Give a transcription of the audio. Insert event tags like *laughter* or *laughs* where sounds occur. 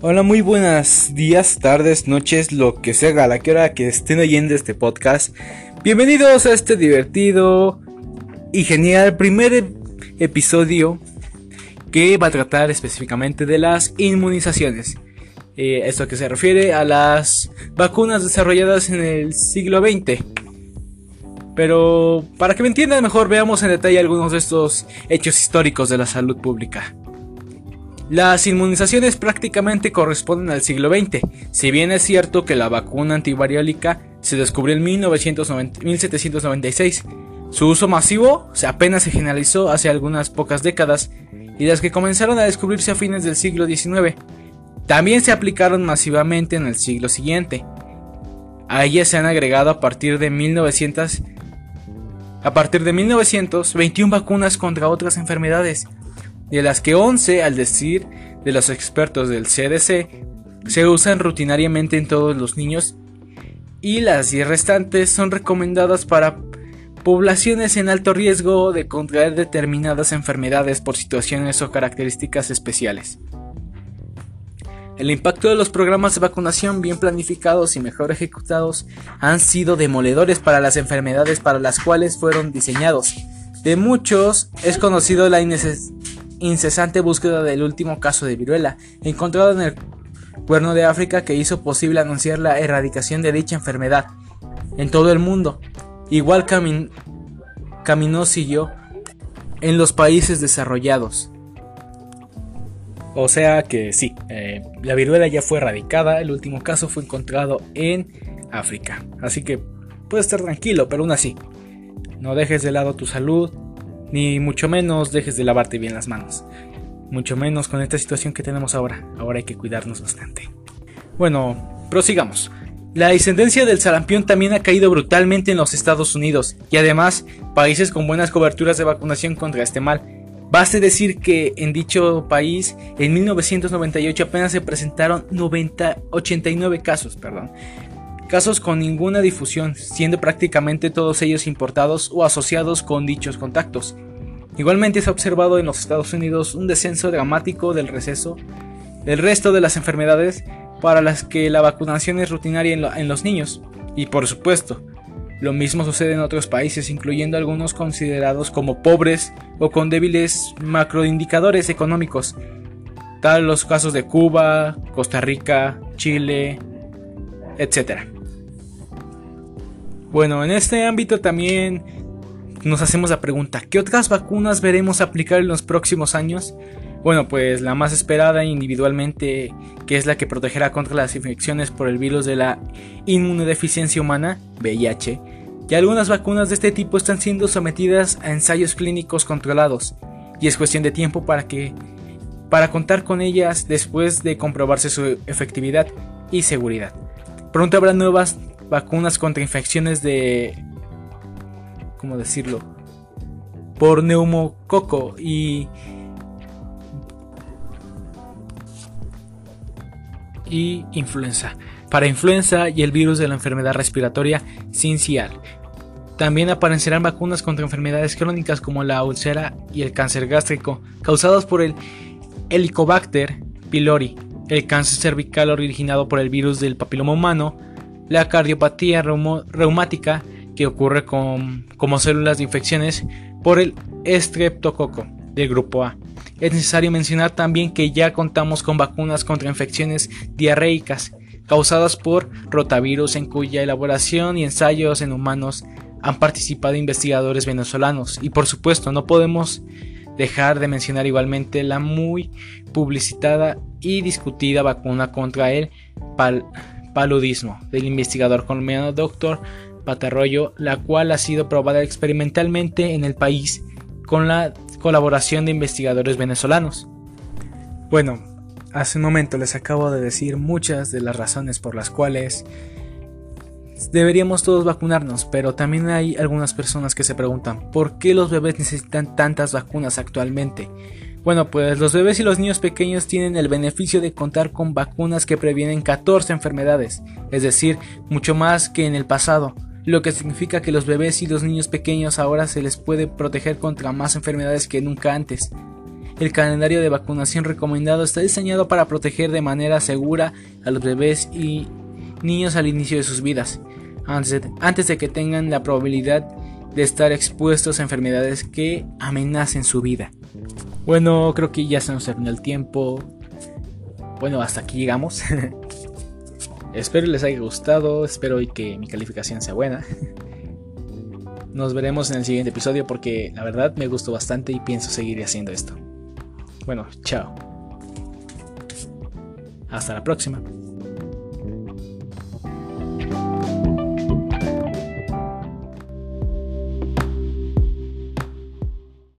Hola, muy buenos días, tardes, noches, lo que sea, a la que hora que estén oyendo este podcast. Bienvenidos a este divertido y genial primer episodio que va a tratar específicamente de las inmunizaciones. Eh, esto que se refiere a las vacunas desarrolladas en el siglo XX. Pero para que me entiendan mejor, veamos en detalle algunos de estos hechos históricos de la salud pública. Las inmunizaciones prácticamente corresponden al siglo XX, si bien es cierto que la vacuna antivariólica se descubrió en 1796. Su uso masivo apenas se generalizó hace algunas pocas décadas y las que comenzaron a descubrirse a fines del siglo XIX. También se aplicaron masivamente en el siglo siguiente. A ellas se han agregado a partir de 1900 a partir de 1921 vacunas contra otras enfermedades, de las que 11, al decir de los expertos del CDC, se usan rutinariamente en todos los niños y las 10 restantes son recomendadas para poblaciones en alto riesgo de contraer determinadas enfermedades por situaciones o características especiales. El impacto de los programas de vacunación bien planificados y mejor ejecutados han sido demoledores para las enfermedades para las cuales fueron diseñados. De muchos es conocido la incesante búsqueda del último caso de viruela, encontrado en el cuerno de África que hizo posible anunciar la erradicación de dicha enfermedad en todo el mundo. Igual caminó siguió en los países desarrollados. O sea que sí, eh, la viruela ya fue erradicada, el último caso fue encontrado en África. Así que puedes estar tranquilo, pero aún así, no dejes de lado tu salud, ni mucho menos dejes de lavarte bien las manos. Mucho menos con esta situación que tenemos ahora. Ahora hay que cuidarnos bastante. Bueno, prosigamos. La descendencia del sarampión también ha caído brutalmente en los Estados Unidos y además países con buenas coberturas de vacunación contra este mal Baste decir que en dicho país en 1998 apenas se presentaron 90, 89 casos, perdón, casos con ninguna difusión, siendo prácticamente todos ellos importados o asociados con dichos contactos. Igualmente se ha observado en los Estados Unidos un descenso dramático del receso del resto de las enfermedades para las que la vacunación es rutinaria en, los niños. Y por supuesto, lo mismo sucede en otros países, incluyendo algunos considerados como pobres o con débiles macroindicadores económicos, tal los casos de Cuba, Costa Rica, Chile, etc. Bueno, en este ámbito también nos hacemos la pregunta, ¿qué otras vacunas veremos aplicar en los próximos años? Bueno, pues la más esperada individualmente, que es la que protegerá contra las infecciones por el virus de la inmunodeficiencia humana, VIH, y algunas vacunas de este tipo están siendo sometidas a ensayos clínicos controlados, y es cuestión de tiempo para que para contar con ellas después de comprobarse su efectividad y seguridad. Pronto habrá nuevas vacunas contra infecciones de ¿cómo decirlo? por neumococo y y influenza, para influenza y el virus de la enfermedad respiratoria sincial. También aparecerán vacunas contra enfermedades crónicas como la úlcera y el cáncer gástrico, causados por el Helicobacter pylori, el cáncer cervical originado por el virus del papiloma humano, la cardiopatía reumática que ocurre con, como células de infecciones por el estreptococo del grupo A, es necesario mencionar también que ya contamos con vacunas contra infecciones diarreicas causadas por rotavirus en cuya elaboración y ensayos en humanos han participado investigadores venezolanos. Y por supuesto no podemos dejar de mencionar igualmente la muy publicitada y discutida vacuna contra el paludismo del investigador colombiano Dr. Patarroyo, la cual ha sido probada experimentalmente en el país con la colaboración de investigadores venezolanos. Bueno, hace un momento les acabo de decir muchas de las razones por las cuales deberíamos todos vacunarnos, pero también hay algunas personas que se preguntan ¿por qué los bebés necesitan tantas vacunas actualmente? Bueno, pues los bebés y los niños pequeños tienen el beneficio de contar con vacunas que previenen 14 enfermedades, es decir, mucho más que en el pasado lo que significa que los bebés y los niños pequeños ahora se les puede proteger contra más enfermedades que nunca antes. El calendario de vacunación recomendado está diseñado para proteger de manera segura a los bebés y niños al inicio de sus vidas, antes de, que tengan la probabilidad de estar expuestos a enfermedades que amenacen su vida. Bueno, creo que ya se nos terminó el tiempo. Bueno, hasta aquí llegamos. *laughs* espero les haya gustado, espero que mi calificación sea buena. *laughs* Nos veremos en el siguiente episodio porque la verdad me gustó bastante y pienso seguir haciendo esto. Bueno, chao. Hasta la próxima.